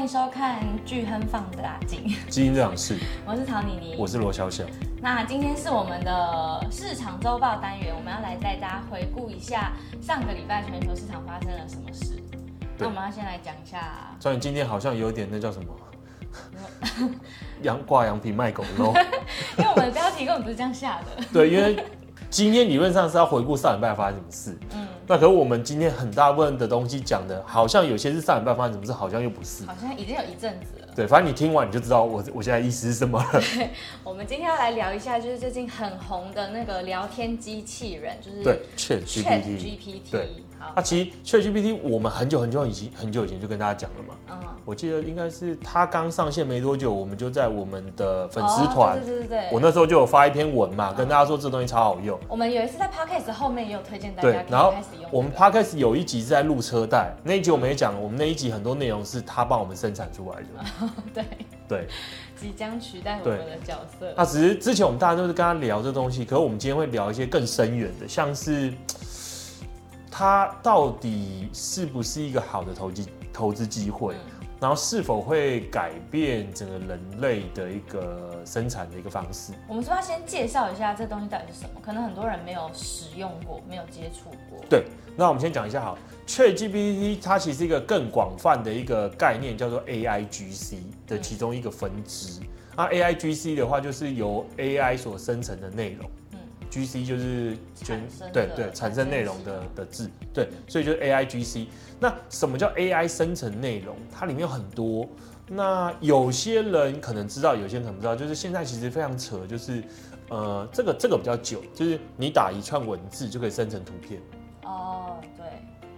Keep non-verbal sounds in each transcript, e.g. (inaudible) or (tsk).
迎收看巨亨 Fund 的阿金，基因这场事，我是曹妮妮，我是罗小小。那今天是我们的市场周报单元，我们要来带大家回顾一下上个礼拜全球市场发生了什么事。那我们要先来讲一下，所以今天好像有点那叫什么，(laughs) 羊挂羊皮卖狗肉，(laughs) 因为我们的标题根本不是这样下的。对，因为今天理论上是要回顾上礼拜发生什么事。嗯。那可是我们今天很大部分的东西讲的，好像有些是上海办发生什么事，好像又不是。好像已经有一阵子了。对，反正你听完你就知道我我现在意思是什么了。对，我们今天要来聊一下，就是最近很红的那个聊天机器人，就是对 Chat GPT。GPT。对。那、啊、其实 Chat GPT 我们很久很久以前很久以前就跟大家讲了嘛。嗯。我记得应该是它刚上线没多久，我们就在我们的粉丝团、哦，对对对对，我那时候就有发一篇文嘛，嗯、跟大家说这东西超好用。我们有一次在 Podcast 后面也有推荐大家。然后我们 Podcast 有一集是在录车贷，那一集我们也讲，我们那一集很多内容是他帮我们生产出来的。(laughs) 嗯、对对。即将取代我们的角色。那只是之前我们大家都是跟他聊这东西，可是我们今天会聊一些更深远的，像是。它到底是不是一个好的投机投资机会？嗯，然后是否会改变整个人类的一个生产的一个方式？我们是不是要先介绍一下这东西到底是什么？可能很多人没有使用过，没有接触过。对，那我们先讲一下好，ChatGPT 它其实是一个更广泛的一个概念，叫做 AIGC 的其中一个分支。那、嗯、AIGC 的话，就是由 AI 所生成的内容。G C 就是全对对产生内容的的字，对，所以就是 A I G C。那什么叫 A I 生成内容？它里面有很多。那有些人可能知道，有些人可能不知道。就是现在其实非常扯，就是呃，这个这个比较久，就是你打一串文字就可以生成图片。哦，对，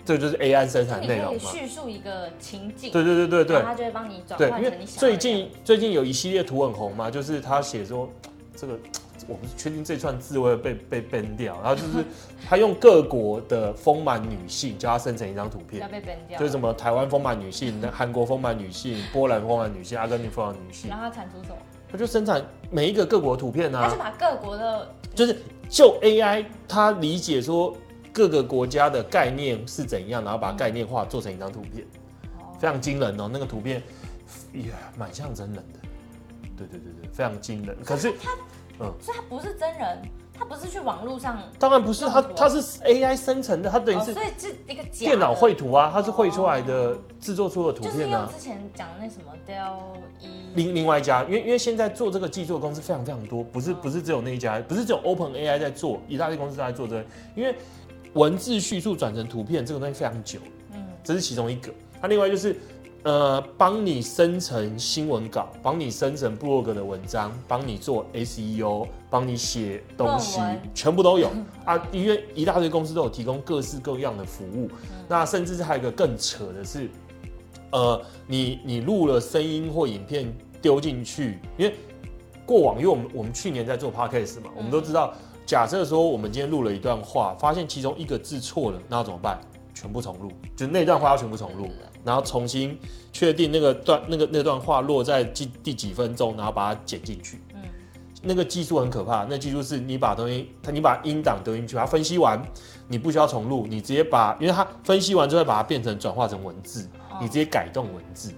这个就是 A I 生产内容嘛。你可以叙述一个情景，对对对对对，它就会帮你转换成你想最近最近有一系列图很红嘛，就是他写说这个。我不是确定这串字会被被 ban 掉，然后就是他用各国的丰满女性叫他生成一张图片，要被 ban 掉，就是什么台湾丰满女性、韩国丰满女性、波兰丰满女性、阿根廷丰满女性，然后他产出什么？他就生产每一个各国图片啊，他是把各国的，就是就 AI 他理解说各个国家的概念是怎样，然后把概念化做成一张图片，非常惊人哦，那个图片也蛮像真人的，对对对对，非常惊人，可是。嗯，所以它不是真人，它不是去网络上，当然不是，它它是 AI 生成的，它等于是，所以是一个电脑绘图啊，它是绘出来的，制作出的图片啊。就是之前讲的那什么 DALL-E，另另外一家，因为因为现在做这个技术的公司非常非常多，不是不是只有那一家，不是只有 OpenAI 在做，一大堆公司在做这个，因为文字叙述转成图片这个东西非常久，嗯，这是其中一个，它另外就是。呃，帮你生成新闻稿，帮你生成部落格的文章，帮你做 SEO，帮你写东西，全部都有 (laughs) 啊！因为一大堆公司都有提供各式各样的服务。嗯、那甚至是还有一个更扯的是，呃，你你录了声音或影片丢进去，因为过往，因为我们我们去年在做 Podcast 嘛，我们都知道，假设说我们今天录了一段话，发现其中一个字错了，那要怎么办？全部重录，就那段话要全部重录。然后重新确定那个段那个那段话落在第第几分钟，然后把它剪进去。嗯，那个技术很可怕。那技术是你把东西，它你把音档丢进去，它分析完，你不需要重录，你直接把，因为它分析完之后把它变成转化成文字，哦、你直接改动文字。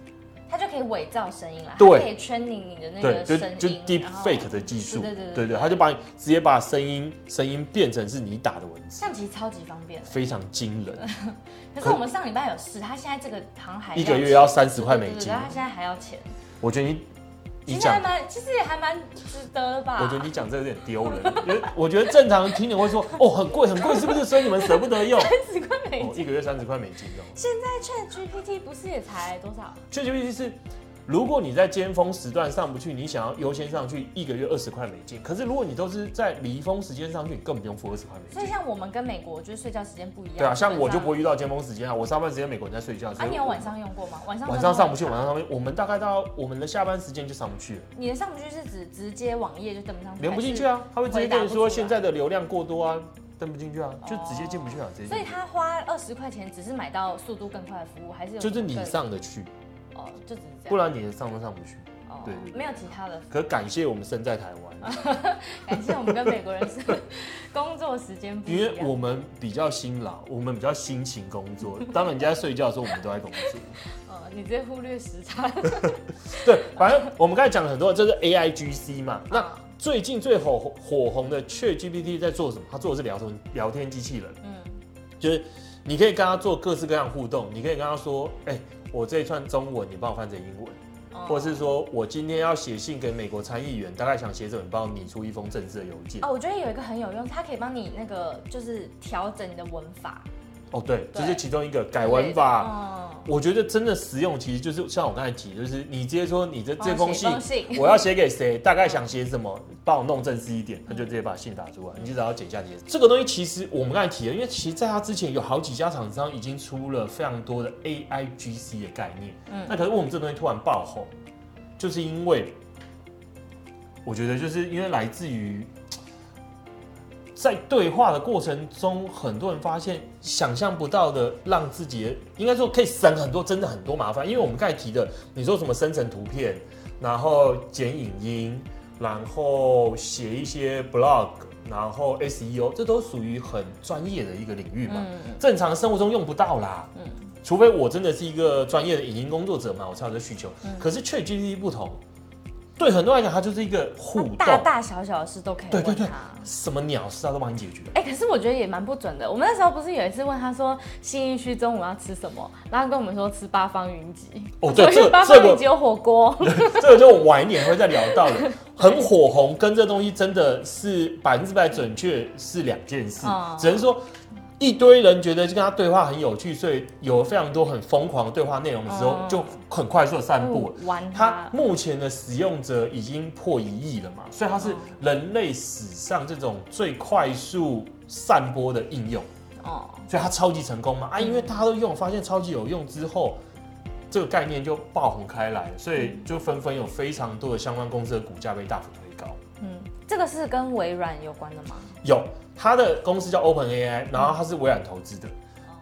它就可以伪造声音来，对，可以 training 你的那个声音，就就 deep fake 的技术，对对对，对对，它就把你直接把声音声音变成是你打的文字，这样其实超级方便，非常惊人。(laughs) 可是我们上礼拜有试，他现在这个好像还一个月要三十块美金，他现在还要钱。我觉得你。其实还蛮，其实也还蛮值得的吧。我觉得你讲这个有点丢人，因为我觉得正常听你会说，哦，很贵很贵，是不是？所以你们舍不得用。三十块美金，哦，一个月三十块美金哦。现在 ChatGPT 不是也才多少？ChatGPT 是。如果你在尖峰时段上不去，你想要优先上去，一个月二十块美金。可是如果你都是在离峰时间上去，你根本不用付二十块美金。所以像我们跟美国就是睡觉时间不一样。对啊，像我就不会遇到尖峰时间啊，我上班时间美国人在睡觉。啊，你有晚上用过吗？晚上晚上上不去，晚上上不去。我们大概到我们的下班时间就上不去了。你的上不去是指直接网页就登不上去？连不进去啊，他会直接跟你说现在的流量过多啊，登不进去啊，就直接进不去啊，直接。所以他花二十块钱只是买到速度更快的服务，还是有？就是你上得去。哦，就只是这样，不然你上都上不去。哦，对对，没有其他的。可感谢我们身在台湾，(laughs) 感谢我们跟美国人是工作时间不一样，因为我们比较辛劳，我们比较辛勤工作。当人家在睡觉的时候，我们都在工作。呃，(laughs) 你直接忽略时差。(laughs) 对，反正我们刚才讲了很多，这是 AIGC 嘛。那最近最火火红的 ChatGPT 在做什么？它做的是聊天？聊天机器人。嗯，就是你可以跟他做各式各样互动，你可以跟他说，哎、欸，我这一串中文，你帮我翻成英文。或者是说我今天要写信给美国参议员，大概想写什么，帮我拟出一封正式的邮件。哦，我觉得有一个很有用，它可以帮你那个就是调整你的文法。哦，对，这是其中一个改文法。我觉得真的实用，其实就是像我刚才提，就是你直接说你的这封信，我要写给谁，大概想写什么，帮我弄正式一点，他就直接把信打出来，你就只要剪下去。这个东西其实我们刚才提了，因为其实在他之前有好几家厂商已经出了非常多的 AIGC 的概念。嗯，那可是我们这东西突然爆红，就是因为我觉得就是因为来自于。在对话的过程中，很多人发现想象不到的，让自己应该说可以省很多，真的很多麻烦。因为我们刚才提的，你说什么生成图片，然后剪影音，然后写一些 blog，然后 SEO，这都属于很专业的一个领域嘛。正常生活中用不到啦。除非我真的是一个专业的影音工作者嘛，我才有这需求。可是 ChatGPT 不同。对很多人来讲，它就是一个互动，大大小小的事都可以问他。对对对，什么鸟事他都帮你解决。哎、欸，可是我觉得也蛮不准的。我们那时候不是有一次问他说，新义区中午要吃什么，然后跟我们说吃八方云集。哦，(laughs) 对，这八方云集有火锅。(laughs) 这个就晚一点会再聊到的，很火红，跟这东西真的是百分之百准确是两件事，嗯、只能说。一堆人觉得就跟他对话很有趣，所以有非常多很疯狂的对话内容的时候，就很快速的散布。玩它目前的使用者已经破一亿了嘛，所以它是人类史上这种最快速散播的应用。哦，所以它超级成功嘛。啊，因为大家都用，发现超级有用之后，这个概念就爆红开来，所以就纷纷有非常多的相关公司的股价被大幅这个是跟微软有关的吗？有。他的公司叫 OpenAI，然后他是微软投资的，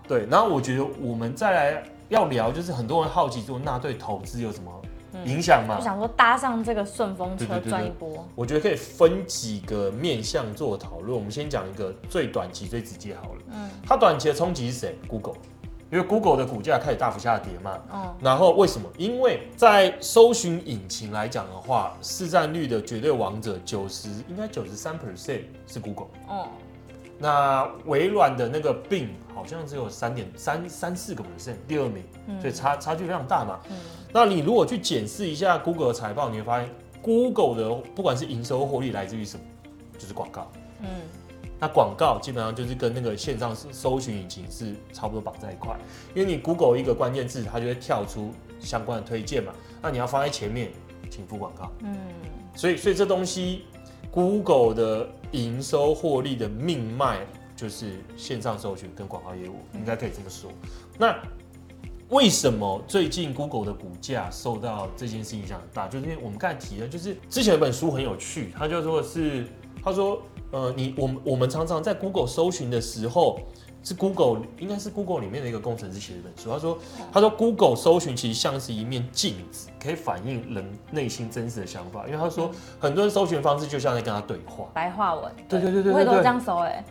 对。然后我觉得我们再来要聊，就是很多人好奇说，那对投资有什么影响吗？我想说搭上这个顺风车赚一波。我觉得可以分几个面向做讨论。我们先讲一个最短期、最直接好了。嗯。它短期的冲击是谁？Google，因为 Google 的股价开始大幅下跌嘛。嗯。然后为什么？因为在搜寻引擎来讲的话，市占率的绝对王者九十，应该九十三 percent 是 Google。哦。那微软的那个 Bing 好像只有三点三三四个 percent，第二名，所以差差距非常大嘛。嗯、那你如果去检视一下 Google 的财报，你会发现 Google 的不管是营收获利来自于什么，就是广告。嗯，那广告基本上就是跟那个线上搜寻引擎是差不多绑在一块，因为你 Google 一个关键字，它就会跳出相关的推荐嘛。那你要放在前面，请付广告。嗯，所以所以这东西。Google 的营收获利的命脉就是线上搜寻跟广告业务，应该可以这么说。那为什么最近 Google 的股价受到这件事情影响很大？就是因为我们刚才提了，就是之前有本书很有趣，他就说是他说，呃，你我们我们常常在 Google 搜寻的时候。是 Google，应该是 Google 里面的一个工程师写的一本书。他说，他说 Google 搜寻其实像是一面镜子，可以反映人内心真实的想法。因为他说，很多人搜寻方式就像在跟他对话，白话文。对对对对，我也都这样搜哎，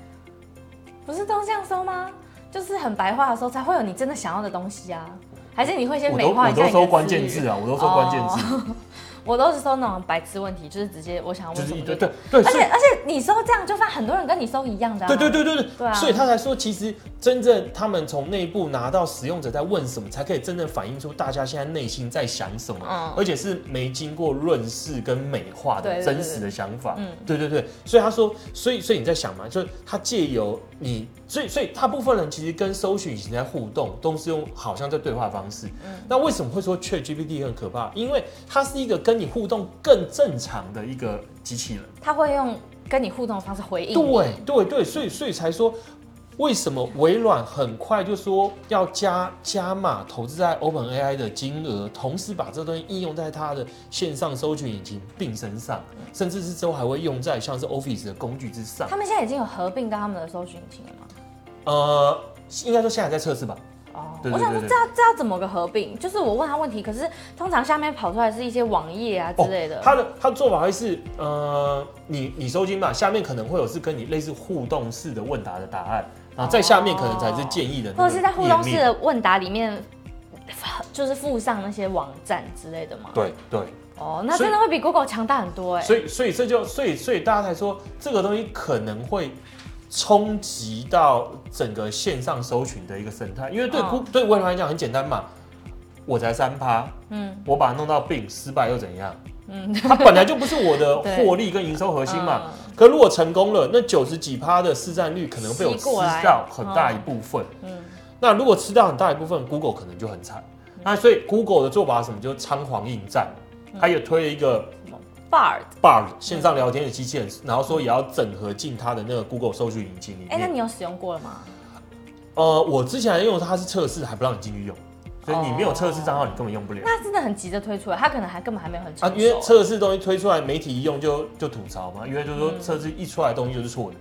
不是都这样搜吗？就是很白话的时候才会有你真的想要的东西啊？还是你会先美化一下？我都搜关键字啊，我都搜关键字。我都是搜那种白痴问题，就是直接我想要问什么就对对对，而且而且你搜这样，就算很多人跟你搜一样的，对对对对对，对啊，所以他才说，其实真正他们从内部拿到使用者在问什么，才可以真正反映出大家现在内心在想什么，而且是没经过润饰跟美化的真实的想法。嗯，对对对，所以他说，所以所以你在想嘛，就是他借由你，所以所以大部分人其实跟搜寻引擎在互动，都是用好像在对话方式。嗯，那为什么会说 ChatGPT 很可怕？因为它是一个跟你互动更正常的一个机器人，它会用跟你互动的方式回应。对对对，所以所以才说，为什么微软很快就说要加加码投资在 OpenAI 的金额，同时把这东西应用在它的线上搜寻引擎并身上，甚至是之后还会用在像是 Office 的工具之上。他们现在已经有合并到他们的搜寻引擎了吗？呃，应该说现在在测试吧。哦，我想说这要这要怎么个合并？就是我问他问题，可是通常下面跑出来是一些网页啊之类的。哦、他的他的做法会是，呃，你你收金嘛，下面可能会有是跟你类似互动式的问答的答案，然后在下面可能才是建议的，或者是在互动式的问答里面，就是附上那些网站之类的嘛。对对。哦，那真的会比 Google 强大很多哎。所以所以这就所以所以大家才说这个东西可能会。冲击到整个线上搜寻的一个生态，因为对 Google、哦、对微软来讲很简单嘛，我才三趴，嗯，我把它弄到 Bing 失败又怎样？嗯，它本来就不是我的 (laughs) 获利跟营收核心嘛。嗯、可如果成功了，那九十几趴的市占率可能被我吃到很大一部分。嗯，那如果吃到很大一部分，Google 可能就很惨。嗯、那所以 Google 的做法什么？就仓皇应战，它也推了一个。Bard Bard 线上聊天的机器人，然后说也要整合进它的那个 Google 搜寻引擎里面。哎，那你有使用过了吗？呃，我之前用它是测试，还不让你进去用，所以你没有测试账号，你根本用不了。那真的很急着推出来，它可能还根本还没有很成。啊，因为测试东西推出来，媒体一用就就吐槽嘛，因为就是说测试一出来的东西就是错的。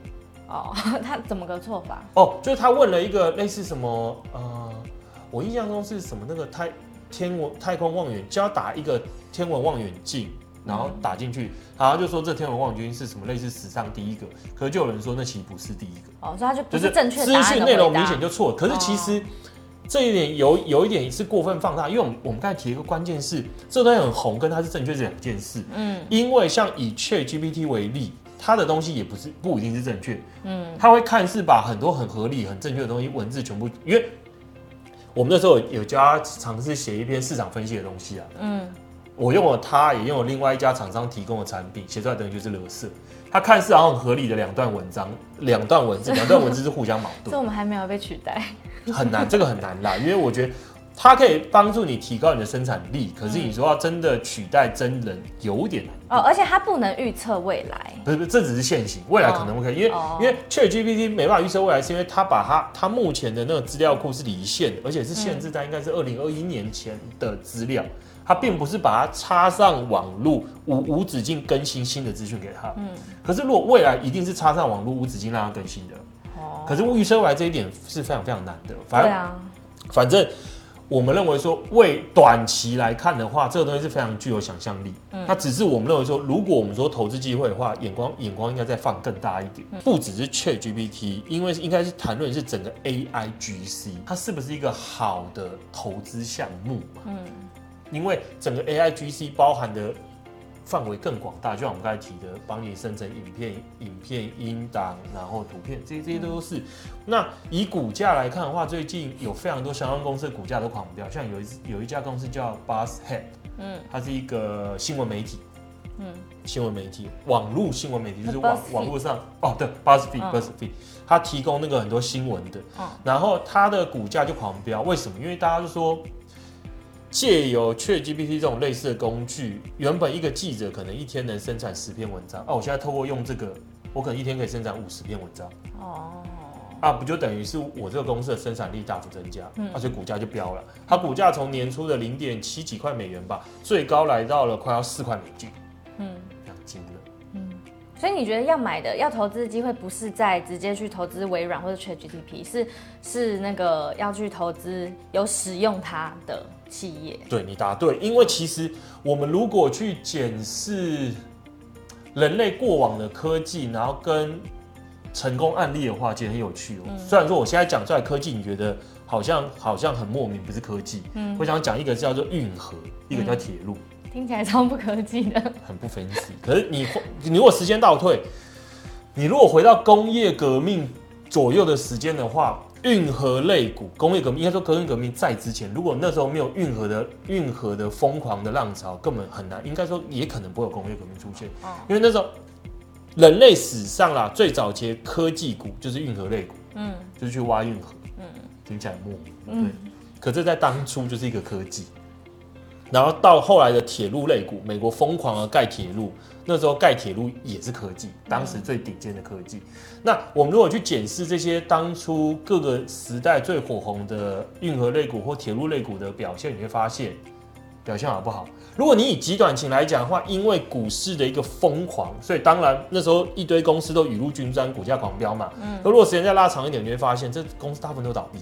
哦，(laughs) 他怎么个错法？哦，就是他问了一个类似什么呃，我印象中是什么那个太天文太空望远，就要打一个天文望远镜。然后打进去，然后就说这天文望远镜是什么类似史上第一个，可是就有人说那其实不是第一个。哦，所以他就不是正确的资讯内容明显就错。可是其实这一点有有一点是过分放大，因为我们我们刚才提一个关键是这东西很红，跟它是正确是两件事。嗯，因为像以 ChatGPT 为例，它的东西也不是不一定是正确。嗯，他会看似把很多很合理、很正确的东西文字全部，因为我们那时候有教他尝试写一篇市场分析的东西啊。嗯。我用了它，也用了另外一家厂商提供的产品，写出来等于就是垃圾。它看似好像很合理的两段文章，两段文字，两段文字是互相矛盾。这我们还没有被取代，很难，这个很难啦。因为我觉得它可以帮助你提高你的生产力，可是你说要真的取代真人，有点难。哦，而且它不能预测未来。不是不是，这只是现行，未来可能不可以，因为因为 ChatGPT 没办法预测未来，是因为它把它它目前的那个资料库是离线，而且是限制在应该是二零二一年前的资料。它并不是把它插上网络，无无止境更新新的资讯给他。嗯，可是如果未来一定是插上网络，无止境让它更新的。哦，可是预测未来这一点是非常非常难的。反正，啊、反正我们认为说，为短期来看的话，这个东西是非常具有想象力。嗯，那只是我们认为说，如果我们说投资机会的话，眼光眼光应该再放更大一点，嗯、不只是 ChatGPT，因为应该是谈论是整个 AIGC，它是不是一个好的投资项目？嗯。因为整个 AIGC 包含的范围更广大，就像我们刚才提的，帮你生成影片、影片、音档，然后图片，这些这些都是。那以股价来看的话，最近有非常多相关公司的股价都狂飙，像有一有一家公司叫 BuzzHead，嗯，它是一个新闻媒体，嗯，新闻媒体，网络新闻媒体，就是网网络上哦，对，BuzzFeed，BuzzFeed，它提供那个很多新闻的，嗯然后它的股价就狂飙，为什么？因为大家就说。借由 ChatGPT 这种类似的工具，原本一个记者可能一天能生产十篇文章，哦、啊，我现在透过用这个，我可能一天可以生产五十篇文章。哦，啊，不就等于是我这个公司的生产力大幅增加，嗯，而且股价就飙了。它股价从年初的零点七几块美元吧，最高来到了快要四块美金。嗯，非常惊人。嗯，所以你觉得要买的、要投资的机会，不是在直接去投资微软或者 ChatGPT，是是那个要去投资有使用它的。企业，对，你答对，因为其实我们如果去检视人类过往的科技，然后跟成功案例的话，其实很有趣哦。嗯、虽然说我现在讲出来科技，你觉得好像好像很莫名，不是科技。嗯，我想讲一个叫做运河，一个叫铁路，听起来超不科技的，很不 fancy。可是你你如果时间倒退，你如果回到工业革命左右的时间的话。运河类股，工业革命应该说，工业革命在之前，如果那时候没有运河的运河的疯狂的浪潮，根本很难，应该说也可能不会有工业革命出现。因为那时候人类史上啦最早期科技股就是运河类股，嗯，就是去挖运河，嗯，听起来莫名，对，可这在当初就是一个科技。然后到后来的铁路类股，美国疯狂的盖铁路，那时候盖铁路也是科技，当时最顶尖的科技。那我们如果去检视这些当初各个时代最火红的运河类股或铁路类股的表现，你会发现表现好不好？如果你以极短期来讲的话，因为股市的一个疯狂，所以当然那时候一堆公司都雨露均沾，股价狂飙嘛。嗯。而如果时间再拉长一点，你会发现这公司大部分都倒闭。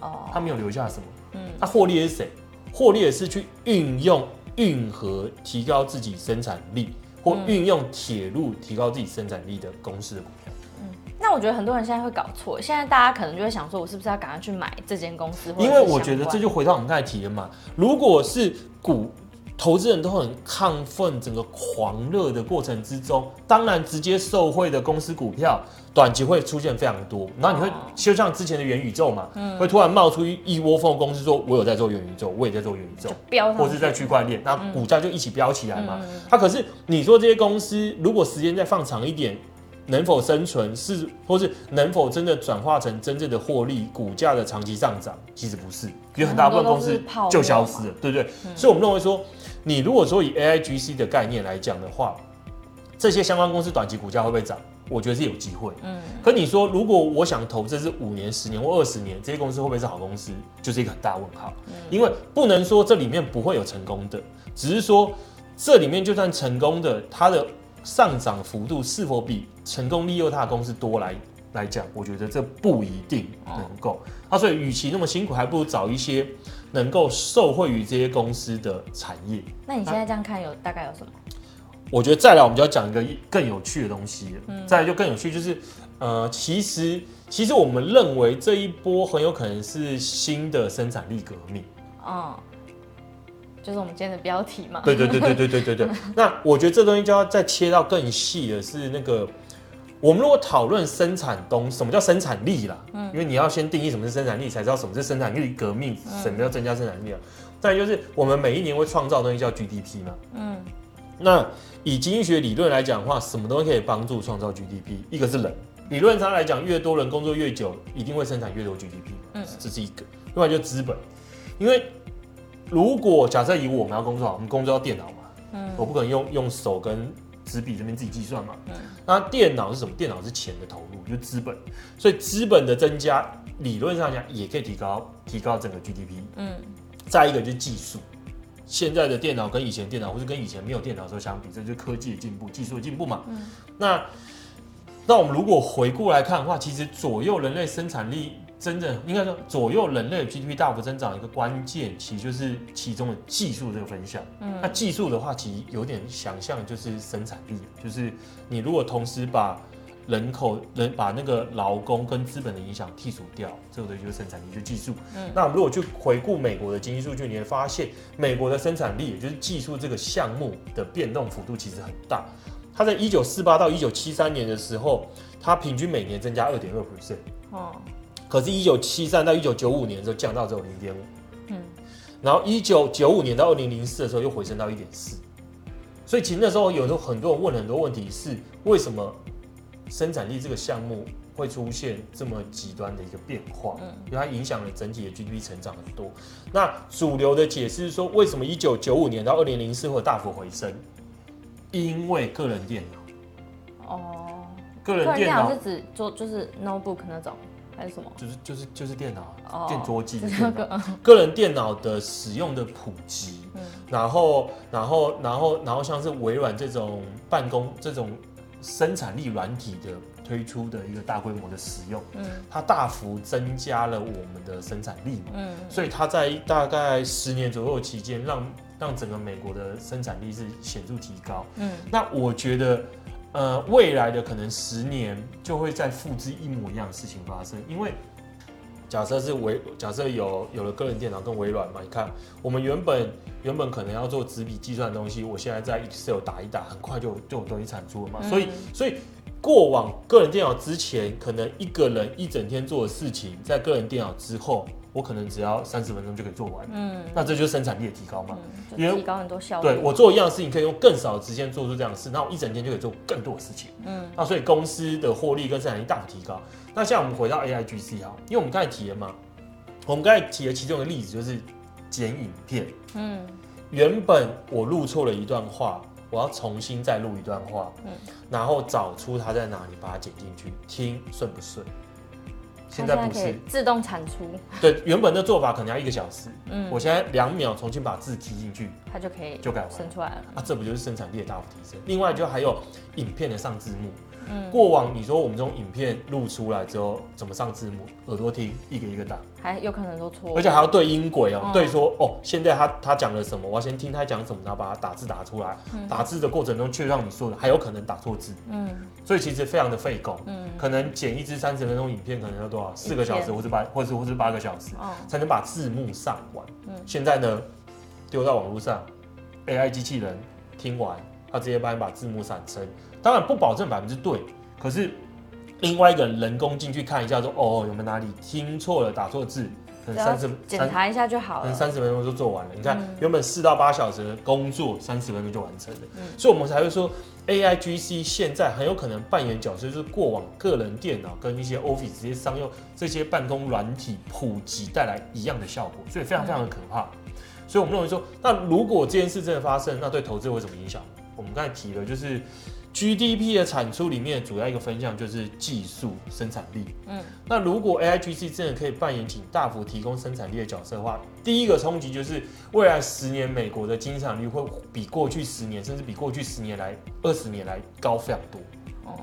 哦，他没有留下什么。嗯，它获利的是谁？获利的是去运用运河提高自己生产力，或运用铁路提高自己生产力的公司的股票。嗯，那我觉得很多人现在会搞错，现在大家可能就会想说，我是不是要赶快去买这间公司？因为我觉得这就回到我们刚才提的嘛，如果是股。投资人都很亢奋，整个狂热的过程之中，当然直接受惠的公司股票，短期会出现非常多。然后你会就像之前的元宇宙嘛，嗯，会突然冒出一一窝蜂的公司说，我有在做元宇宙，我也在做元宇宙，或是在区块链，那股价就一起飙起来嘛。它可是你说这些公司，如果时间再放长一点，能否生存是，或是能否真的转化成真正的获利，股价的长期上涨，其实不是，有很大部分公司就消失了，对不对？所以我们认为说。你如果说以 AIGC 的概念来讲的话，这些相关公司短期股价会不会涨？我觉得是有机会。嗯，可你说如果我想投资是五年、十年或二十年，这些公司会不会是好公司？就是一个很大问号。嗯，因为不能说这里面不会有成功的，只是说这里面就算成功的，它的上涨幅度是否比成功利诱它的公司多来来讲，我觉得这不一定能够。那所以，与其那么辛苦，还不如找一些。能够受惠于这些公司的产业，那你现在这样看有大概有什么？我觉得再来我们就要讲一个更有趣的东西了。嗯，再来就更有趣，就是呃，其实其实我们认为这一波很有可能是新的生产力革命。嗯，就是我们今天的标题嘛。对对对对对对对对。(laughs) 那我觉得这东西就要再切到更细的是那个。我们如果讨论生产东，什么叫生产力啦？嗯，因为你要先定义什么是生产力，才知道什么是生产力革命，什么叫增加生产力啊？再就是我们每一年会创造的东西叫 GDP 嘛。嗯，那以经济学理论来讲的话，什么东西可以帮助创造 GDP？一个是人，理论上来讲，越多人工作越久，一定会生产越多 GDP。嗯，这是一个。另外就是资本，因为如果假设以我们要工作，我们工作要电脑嘛，嗯，我不可能用用手跟。纸笔这边自己计算嘛，嗯，那电脑是什么？电脑是钱的投入，就是资本，所以资本的增加，理论上讲也可以提高提高整个 GDP，嗯，再一个就是技术，现在的电脑跟以前电脑，或是跟以前没有电脑的时候相比，这就是科技的进步，技术的进步嘛，嗯，那那我们如果回顾来看的话，其实左右人类生产力。真的应该说，左右人类 GDP 大幅增长的一个关键，其实就是其中的技术这个分项。嗯，那技术的话，其实有点想象就是生产力，就是你如果同时把人口人把那个劳工跟资本的影响剔除掉，这个就是生产力，就是技术。嗯，那我们如果去回顾美国的经济数据，你会发现美国的生产力，也就是技术这个项目的变动幅度其实很大。它在一九四八到一九七三年的时候，它平均每年增加二点二 percent。哦。可是，一九七三到一九九五年的时候降到只有零点五，嗯，然后一九九五年到二零零四的时候又回升到一点四，所以其实那时候有时候很多人问很多问题是为什么生产力这个项目会出现这么极端的一个变化？嗯，因为它影响了整体的 GDP 成长很多。那主流的解释是说，为什么一九九五年到二零零四会大幅回升？因为个人电脑。哦，个人电脑是指做就是 notebook 那种。还是什么？就是就是就是电脑、oh, 电桌机的电脑，个人电脑的使用的普及，嗯、然后然后然后然后像是微软这种办公这种生产力软体的推出的一个大规模的使用，嗯，它大幅增加了我们的生产力嘛，嗯，所以它在大概十年左右期间，让让整个美国的生产力是显著提高，嗯，那我觉得。呃，未来的可能十年就会再复制一模一样的事情发生，因为假设是微，假设有有了个人电脑跟微软嘛，你看我们原本原本可能要做纸笔计算的东西，我现在在 Excel 打一打，很快就就有东西产出了嘛，嗯、所以所以过往个人电脑之前，可能一个人一整天做的事情，在个人电脑之后。我可能只要三十分钟就可以做完，嗯，那这就是生产力的提高嘛，因为提高很多效率。对，我做一样的事情，可以用更少的时间做出这样的事，那我一整天就可以做更多的事情，嗯，那所以公司的获利跟生产力大幅提高。那现在我们回到 AIGC 啊，因为我们刚才提了嘛，我们刚才提了其中的例子就是剪影片，嗯，原本我录错了一段话，我要重新再录一段话，嗯，然后找出它在哪里，把它剪进去，听顺不顺？现在不是自动产出，对，原本的做法可能要一个小时，嗯，我现在两秒重新把字踢进去，它就可以就改完生出来了。啊，这不就是生产力的大幅提升？另外就还有影片的上字幕，嗯，过往你说我们这种影片录出来之后怎么上字幕？耳朵听，一个一个打，还有可能都错，而且还要对音轨哦、对说哦，现在他他讲了什么，我要先听他讲什么，然后把它打字打出来。嗯、打字的过程中，却让你说的还有可能打错字。嗯，所以其实非常的费工。嗯，可能剪一支三十分钟影片，可能要多少？四个小时，或者八，或者或者八个小时，哦、才能把字幕上完。嗯，现在呢，丢到网络上，AI 机器人听完，他直接帮你把字幕产生。当然不保证百分之对，可是。另外一个人人工进去看一下，说哦，有没有哪里听错了，打错字，可能三十检查一下就好了，可能三十分钟就做完了。你看，嗯、原本四到八小时的工作，三十分钟就完成了。嗯、所以我们才会说，AIGC 现在很有可能扮演角色，就是过往个人电脑跟一些 Office 这些商用这些办公软体普及带来一样的效果，所以非常非常的可怕。嗯、所以我们认为说，那如果这件事真的发生，那对投资会有什么影响？我们刚才提了，就是。GDP 的产出里面主要一个分项就是技术生产力。嗯，那如果 AIGC 真的可以扮演起大幅提供生产力的角色的话，第一个冲击就是未来十年美国的经济率会比过去十年，甚至比过去十年来二十年来高非常多。哦，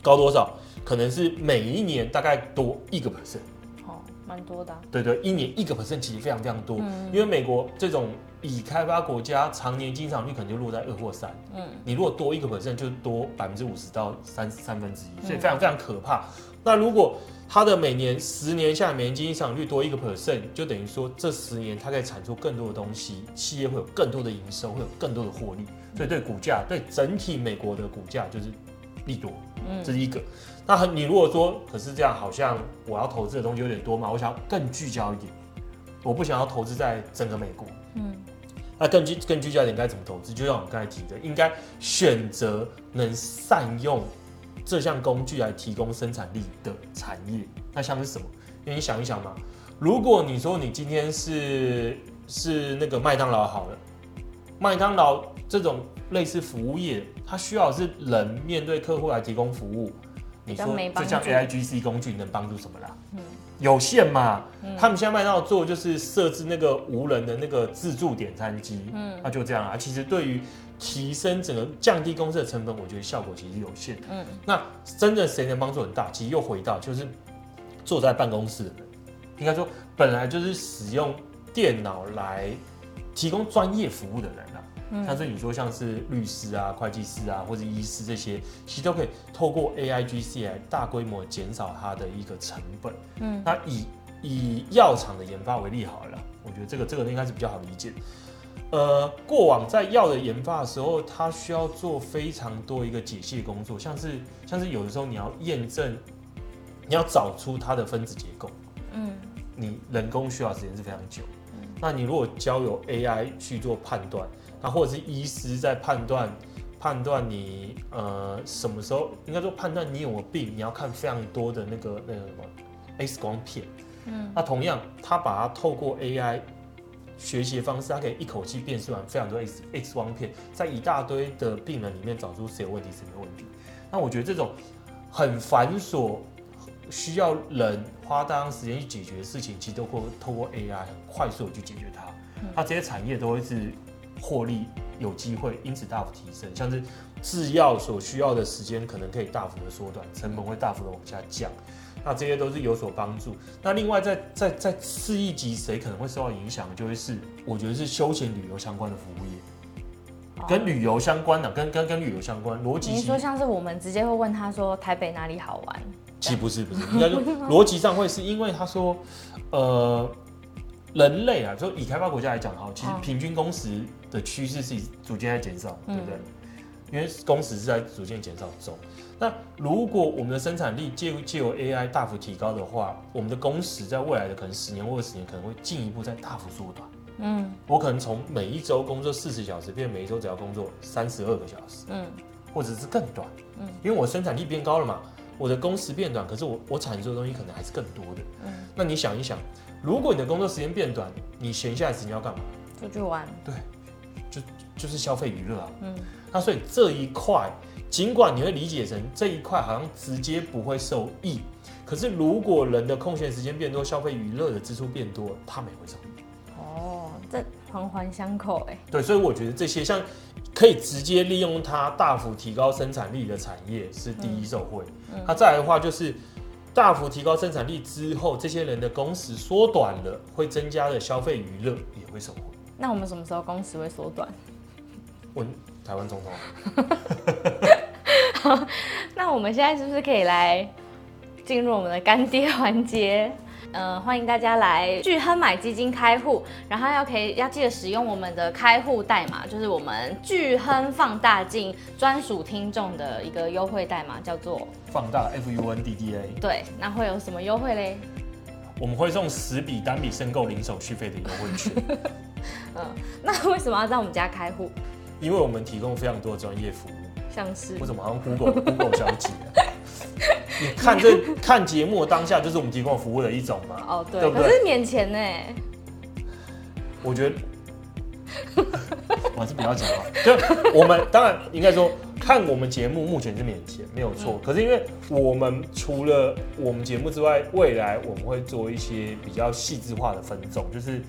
高多少？可能是每一年大概多一个 percent。哦，蛮多的啊。对对，一年一个 percent 其实非常非常多。嗯，因为美国这种。已开发国家常年经常率可能就落在二或三，嗯，你如果多一个 percent，就多百分之五十到三三分之一，所以非常非常可怕。嗯、那如果它的每年十年下来每年经常率多一个 percent，就等于说这十年它可以产出更多的东西，企业会有更多的营收，会有更多的获利，所以对股价，对整体美国的股价就是利多，嗯，这是一个。那你如果说，可是这样好像我要投资的东西有点多嘛，我想要更聚焦一点，我不想要投资在整个美国，嗯。那更聚更聚焦点该怎么投资？就像我们刚才提的，应该选择能善用这项工具来提供生产力的产业。那像是什么？因为你想一想嘛，如果你说你今天是是那个麦当劳好了，麦当劳这种类似服务业，它需要是人面对客户来提供服务。你说这项 AIGC 工具能帮助什么啦？嗯。有限嘛，嗯、他们现在麦当劳做就是设置那个无人的那个自助点餐机，嗯，那就这样啊。其实对于提升整个降低公司的成本，我觉得效果其实有限。嗯，那真的谁能帮助很大？其实又回到就是坐在办公室的人，应该说本来就是使用电脑来提供专业服务的人啊。像是你说像是律师啊、会计师啊或者医师这些，其实都可以透过 AIGC 来大规模减少它的一个成本。嗯，那以以药厂的研发为例好了，我觉得这个这个应该是比较好理解。呃，过往在药的研发的时候，它需要做非常多一个解析工作，像是像是有的时候你要验证，你要找出它的分子结构，嗯，你人工需要时间是非常久。嗯，那你如果交由 AI 去做判断。那或者是医师在判断判断你呃什么时候应该说判断你有没有病，你要看非常多的那个那个什么 X 光片，嗯，那同样他把它透过 AI 学习的方式，他可以一口气辨识完非常多 X X 光片，在一大堆的病人里面找出谁有问题谁没问题。那我觉得这种很繁琐，需要人花大量时间去解决的事情，其实都会透过 AI 很快速的去解决它。那这些产业都会是。获利有机会因此大幅提升，像是制药所需要的时间可能可以大幅的缩短，成本会大幅的往下降，那这些都是有所帮助。那另外在在在次一级谁可能会受到影响，就会是我觉得是休闲旅游相关的服务业，跟旅游相关的，跟跟跟旅游相关逻辑。你说像是我们直接会问他说台北哪里好玩？其实不是不是，应该说 (laughs) 逻辑上会是因为他说，呃。人类啊，就以开发国家来讲哈，其实平均工时的趋势是逐渐在减少，对不对？因为工时是在逐渐减少中。那如果我们的生产力借借由 AI 大幅提高的话，我们的工时在未来的可能十年或二十年可能会进一步再大幅缩短。嗯，我可能从每一周工作四十小时变每一周只要工作三十二个小时，嗯，或者是更短，嗯，因为我生产力变高了嘛，我的工时变短，可是我我产出的东西可能还是更多的。嗯，那你想一想。如果你的工作时间变短，你闲下来时间要干嘛？出去玩。对，就就是消费娱乐啊。嗯。那所以这一块，尽管你会理解成这一块好像直接不会受益，可是如果人的空闲时间变多，消费娱乐的支出变多，他们也会受益。哦，这环环相扣哎。对，所以我觉得这些像可以直接利用它大幅提高生产力的产业是第一受惠。嗯嗯、它再来的话就是大幅提高生产力之后，这些人的工时缩短了，会增加的消费娱乐也会受惠。那我们什么时候工时会缩短？问台湾总统。(laughs) 好，那我们现在是不是可以来进入我们的干爹环节？嗯、(laughs) 呃，欢迎大家来巨亨买基金开户，然后要可以要记得使用我们的开户代码，就是我们巨亨放大镜专属听众的一个优惠代码，叫做放大 F U N D D A。对，那会有什么优惠嘞？我们会送十笔单笔申购零手续费的优惠券。嗯，那为什么要在我们家开户？因为我们提供非常多的专业服务，像是我怎么好像 Google (laughs) Google 小姐？你看这看节目当下就是我们提供服务的一种嘛？哦，对，对不对？可是免钱呢。我觉得 (laughs) 我还是不要讲了。就我们当然应该说看我们节目目前是免钱，没有错。嗯、可是因为我们除了我们节目之外，未来我们会做一些比较细致化的分众，就是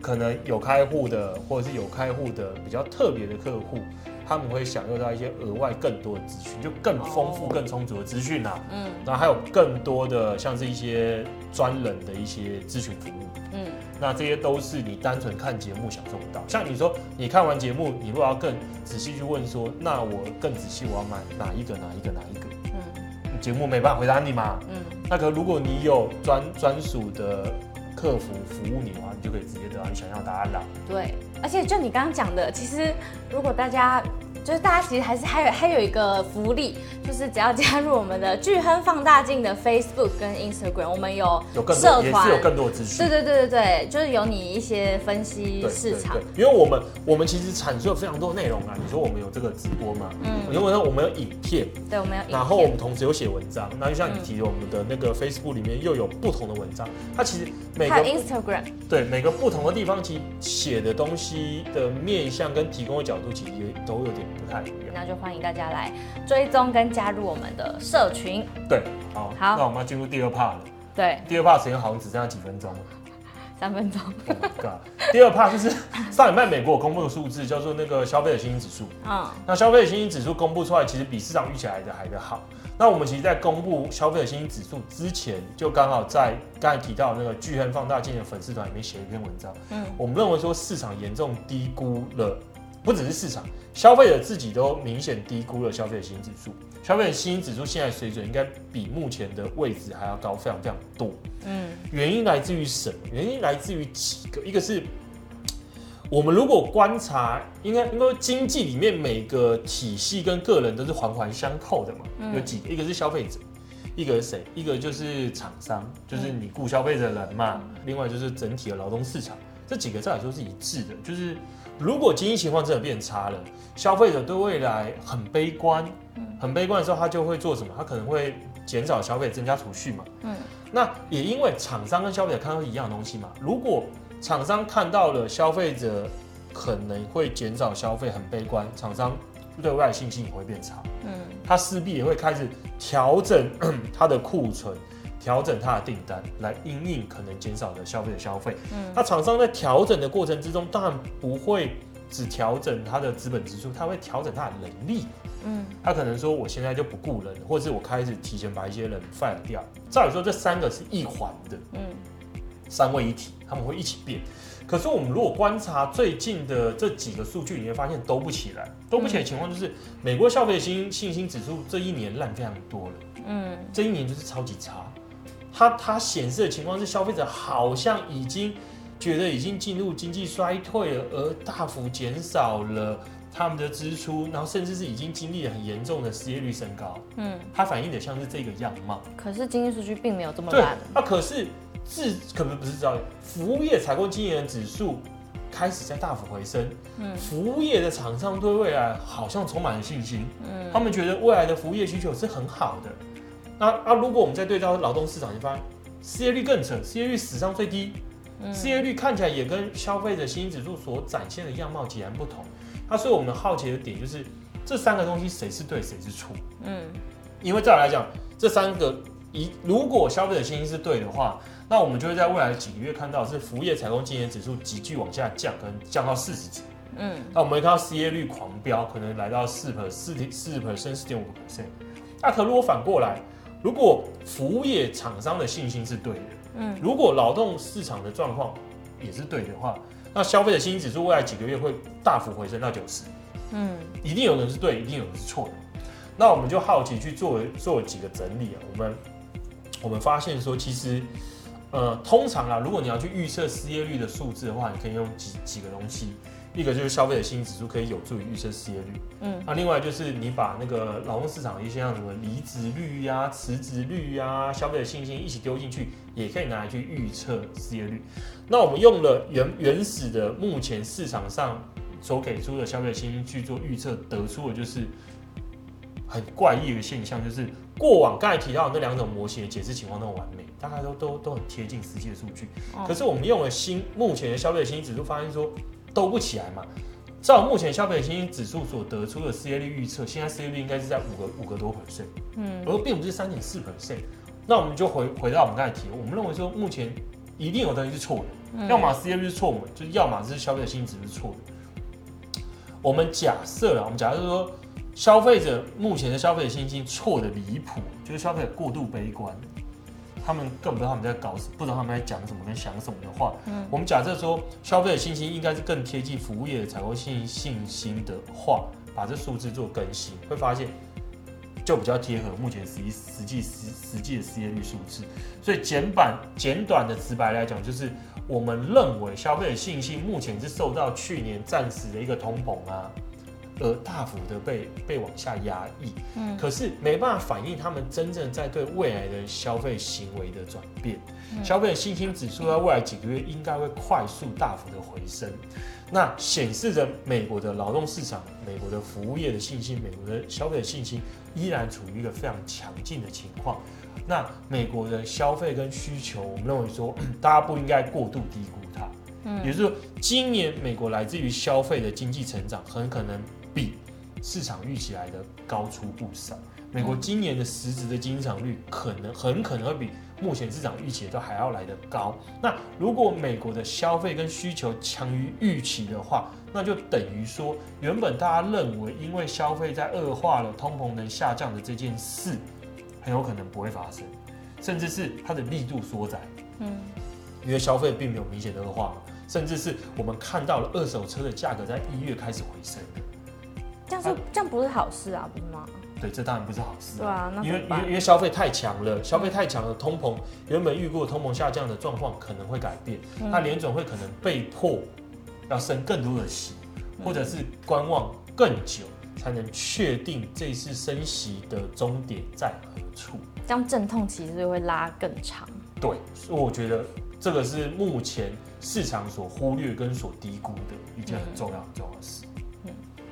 可能有开户的，或者是有开户的比较特别的客户。他们会享受到一些额外更多的资讯，就更丰富、更充足的资讯啦。嗯，然后还有更多的像是一些专人的一些咨询服务。嗯，那这些都是你单纯看节目享受不到。像你说，你看完节目，你如果要更仔细去问说，那我更仔细，我要买哪一个、哪一个、哪一个？嗯，节目没办法回答你嘛。嗯，那可如果你有专专属的客服服务你的话，你就可以直接得到你想要答案了。对。而且就你刚刚讲的，其实如果大家就是大家其实还是还有还有一个福利，就是只要加入我们的巨亨放大镜的 Facebook 跟 Instagram，我们有有更多也是有更多的资讯。对对对对对，就是有你一些分析市场。对，因为我们我们其实产出了非常多内容啊。你说我们有这个直播嘛？嗯。因为呢，我们有影片。对，我们有影片。然后我们同时有写文章。那就像你提的，我们的那个 Facebook 里面又有不同的文章。它其实每个 Instagram 对每个不同的地方，其实写的东西的面向跟提供的角度，其实也都有点。那就欢迎大家来追踪跟加入我们的社群。对，好，好，那我们要进入第二 part 了。对，第二 part 时间好像只剩下几分钟了，三分钟。(laughs) Oh my god！第二 part 就是上礼拜美国公布的数字，叫做那个消费者信心指数。嗯，那消费者信心指数公布出来，其实比市场预期来的还的好。那我们其实，在公布消费者信心指数之前，就刚好在刚才提到那个巨亨放大镜的粉丝团里面写了一篇文章。嗯，我们认为说市场严重低估了。不只是市场，消费者自己都明显低估了消费者信心指数。消费者信心指数现在水准应该比目前的位置还要高，非常非常多。嗯，原因来自于什么？原因来自于几个，一个是 (tsk) 我们如果观察，应该应该经济里面每个体系跟个人都是环环相扣的嘛。嗯，有几个，一个是消费者，一个是谁？一个就是厂商，就是你雇消费者的人嘛。另外就是整体的劳动市场，这几个照理说是一致的，就是。如果经济情况真的变差了，消费者对未来很悲观，很悲观的时候，他就会做什么？他可能会减少消费，增加储蓄嘛。嗯，那也因为厂商跟消费者看到一样的东西嘛。如果厂商看到了消费者可能会减少消费，很悲观，厂商对未来信心也会变差。嗯，他势必也会开始调整 (clears throat) 他的库存。调整它的订单来因应可能减少的消费的消费。嗯，那厂商在调整的过程之中，当然不会只调整它的资本支出，它会调整它的能力。嗯，他可能说我现在就不雇人，或者是我开始提前把一些人 fire 掉。照理说这三个是一环的，嗯，三位一体，他们会一起变。可是我们如果观察最近的这几个数据，你会发现都不起来，都不起来的情况就是美国消费信信心指数这一年烂非常多了。嗯，这一年就是超级差。它它显示的情况是，消费者好像已经觉得已经进入经济衰退了，而大幅减少了他们的支出，然后甚至是已经经历了很严重的失业率升高。嗯，它反映的像是这个样貌。可是经济数据并没有这么烂。对，啊，可是自可能不是这样，服务业采购经理人指数开始在大幅回升。嗯，服务业的厂商对未来好像充满了信心。嗯，他们觉得未来的服务业需求是很好的。那啊，如果我们再对照劳动市场，你发现失业率更扯，失业率史上最低，嗯、失业率看起来也跟消费者信心指数所展现的样貌截然不同。那所以我们好奇的点就是这三个东西谁是对，谁是错？嗯，因为再来讲，这三个一如果消费者信心是对的话，那我们就会在未来几个月看到是服务业采购经营指数急剧往下降，可能降到四十几。嗯，那我们会看到失业率狂飙，可能来到四 per 四四 percent 四点五 percent。那可如果反过来，如果服务业厂商的信心是对的，嗯，如果劳动市场的状况也是对的话，那消费的信心指数未来几个月会大幅回升到九十，嗯，一定有人是对，一定有人是错的。那我们就好奇去做做几个整理啊，我们我们发现说，其实。呃，通常啊，如果你要去预测失业率的数字的话，你可以用几几个东西，一个就是消费者信心指数，可以有助于预测失业率。嗯，那另外就是你把那个劳动市场的一些像什么离职率呀、啊、辞职率呀、啊、消费者信心一起丢进去，也可以拿来去预测失业率。那我们用了原原始的目前市场上所给出的消费者信心去做预测，得出的就是很怪异的现象，就是过往刚才提到的那两种模型的解释情况都很完美。大概都都都很贴近实际的数据，可是我们用了新目前的消费者信心指数，发现说都不起来嘛。照目前消费者信心指数所得出的失业率预测，现在失业率应该是在五个五个多 percent，嗯，而并不是三点四 percent。那我们就回回到我们刚才提，我们认为说目前一定有东西是错的，要么失业率是错的，就是要么是消费者信心指数是错的。我们假设了，我们假设说消费者目前的消费者信心错的离谱，就是消费者过度悲观。他们更不知道他们在搞什么，不知道他们在讲什么跟想什么的话。嗯，我们假设说消费者信心应该是更贴近服务业的采购信信心的话，把这数字做更新，会发现就比较贴合目前实际实际实实际的失业率数字。所以简版简短的直白来讲，就是我们认为消费者信心目前是受到去年暂时的一个通膨啊。而大幅的被被往下压抑，嗯，可是没办法反映他们真正在对未来的消费行为的转变。嗯、消费者信心指数在未来几个月应该会快速大幅的回升，那显示着美国的劳动市场、美国的服务业的信心、美国的消费者信心依然处于一个非常强劲的情况。那美国的消费跟需求，我们认为说，大家不应该过度低估它。嗯，也就是说，今年美国来自于消费的经济成长很可能。比市场预期来的高出不少。美国今年的实质的经济增长率可能很可能会比目前市场预期的都还要来得高。那如果美国的消费跟需求强于预期的话，那就等于说原本大家认为因为消费在恶化了，通膨能下降的这件事，很有可能不会发生，甚至是它的力度缩窄。嗯，因为消费并没有明显的恶化，甚至是我们看到了二手车的价格在一月开始回升。这样是这样不是好事啊，不是吗？对，这当然不是好事。对啊，因为因为因为消费太强了，消费太强了，通膨原本预估的通膨下降的状况可能会改变，那联总会可能被迫要升更多的息，或者是观望更久，才能确定这次升息的终点在何处。这样阵痛其实会拉更长。对，所以我觉得这个是目前市场所忽略跟所低估的一件很重要很重要的事。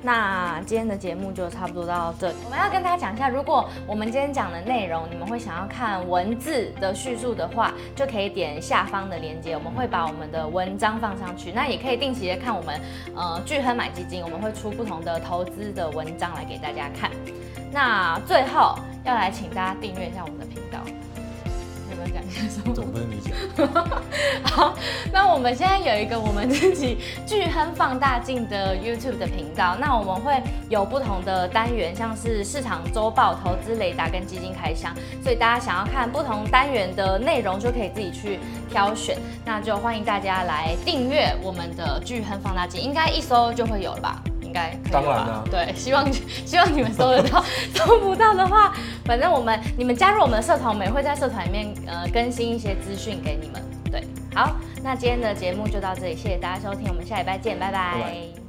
那今天的节目就差不多到这里。我们要跟大家讲一下，如果我们今天讲的内容你们会想要看文字的叙述的话，就可以点下方的链接，我们会把我们的文章放上去。那也可以定期的看我们呃巨亨买基金，我们会出不同的投资的文章来给大家看。那最后要来请大家订阅一下我们的频道。总不能你讲。(laughs) 好，那我们现在有一个我们自己巨亨放大镜的 YouTube 的频道，那我们会有不同的单元，像是市场周报、投资雷达跟基金开箱，所以大家想要看不同单元的内容，就可以自己去挑选。那就欢迎大家来订阅我们的巨亨放大镜，应该一搜就会有了吧？应该可以吧？当然了，对，希望 (laughs) 希望你们搜得到，(laughs) 搜不到的话，反正我们你们加入我们的社团，我们也会在社团里面呃更新一些资讯给你们。对，好，那今天的节目就到这里，谢谢大家收听，我们下礼拜见，拜拜。拜拜。